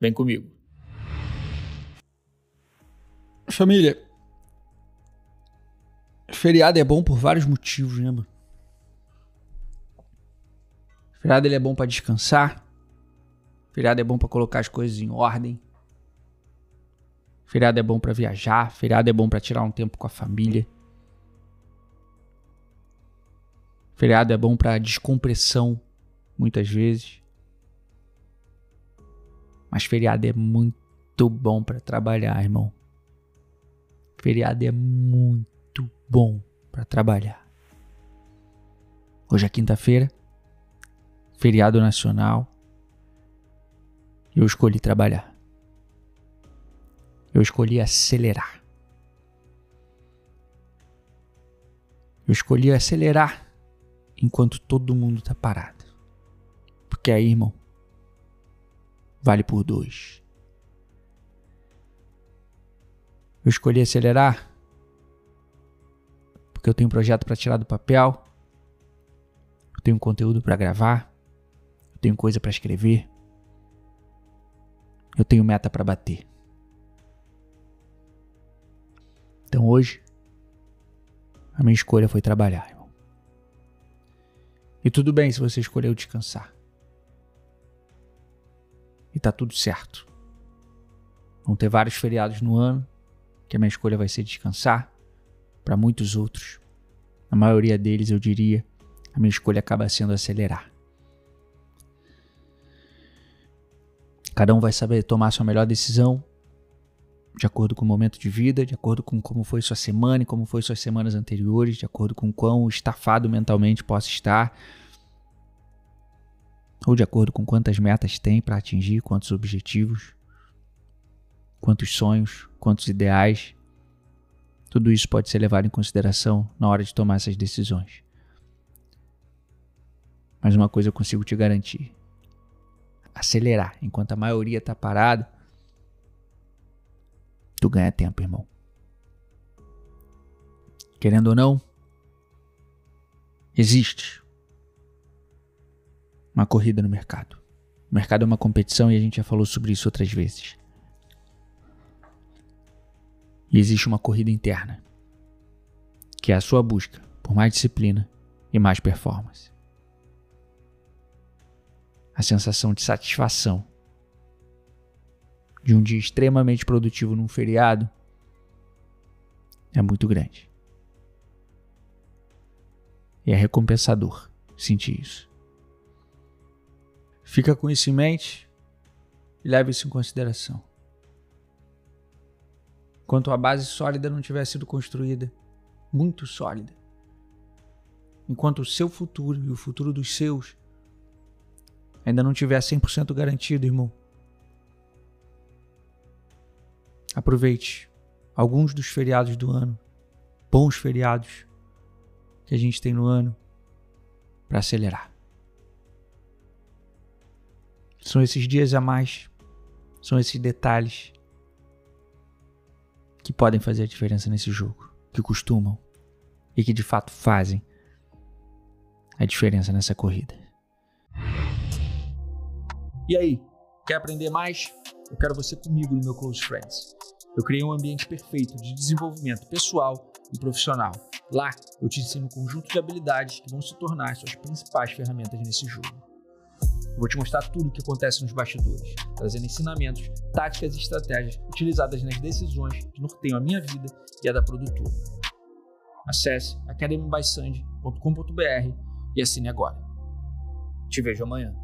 Vem comigo. Família, feriado é bom por vários motivos, né, mano? Feriado ele é bom para descansar. Feriado é bom para colocar as coisas em ordem. Feriado é bom para viajar, feriado é bom para tirar um tempo com a família. Feriado é bom para descompressão, muitas vezes. Mas feriado é muito bom para trabalhar, irmão. Feriado é muito bom para trabalhar. Hoje é quinta-feira, feriado nacional. Eu escolhi trabalhar. Eu escolhi acelerar. Eu escolhi acelerar enquanto todo mundo tá parado. Porque aí, irmão, vale por dois. Eu escolhi acelerar porque eu tenho um projeto para tirar do papel, eu tenho conteúdo para gravar, eu tenho coisa para escrever, eu tenho meta para bater. Então hoje, a minha escolha foi trabalhar. E tudo bem se você escolheu descansar. E tá tudo certo. Vão ter vários feriados no ano que a minha escolha vai ser descansar. Para muitos outros, a maioria deles eu diria, a minha escolha acaba sendo acelerar. Cada um vai saber tomar sua melhor decisão de acordo com o momento de vida, de acordo com como foi sua semana e como foi suas semanas anteriores, de acordo com quão estafado mentalmente possa estar, ou de acordo com quantas metas tem para atingir, quantos objetivos, quantos sonhos, quantos ideais. Tudo isso pode ser levado em consideração na hora de tomar essas decisões. Mas uma coisa eu consigo te garantir: acelerar enquanto a maioria está parada, tu ganha tempo, irmão. Querendo ou não, existe uma corrida no mercado. O mercado é uma competição e a gente já falou sobre isso outras vezes. E existe uma corrida interna, que é a sua busca por mais disciplina e mais performance. A sensação de satisfação de um dia extremamente produtivo num feriado é muito grande. E é recompensador sentir isso. Fica com isso em mente e leve isso em consideração. Enquanto a base sólida não tiver sido construída, muito sólida, enquanto o seu futuro e o futuro dos seus ainda não tiver 100% garantido, irmão, aproveite alguns dos feriados do ano, bons feriados que a gente tem no ano, para acelerar. São esses dias a mais, são esses detalhes que podem fazer a diferença nesse jogo, que costumam e que de fato fazem a diferença nessa corrida. E aí, quer aprender mais? Eu quero você comigo no meu Close Friends. Eu criei um ambiente perfeito de desenvolvimento pessoal e profissional. Lá, eu te ensino um conjunto de habilidades que vão se tornar suas principais ferramentas nesse jogo. Eu vou te mostrar tudo o que acontece nos bastidores, trazendo ensinamentos, táticas e estratégias utilizadas nas decisões que norteiam a minha vida e a da produtora. Acesse academybysand.com.br e assine agora. Te vejo amanhã.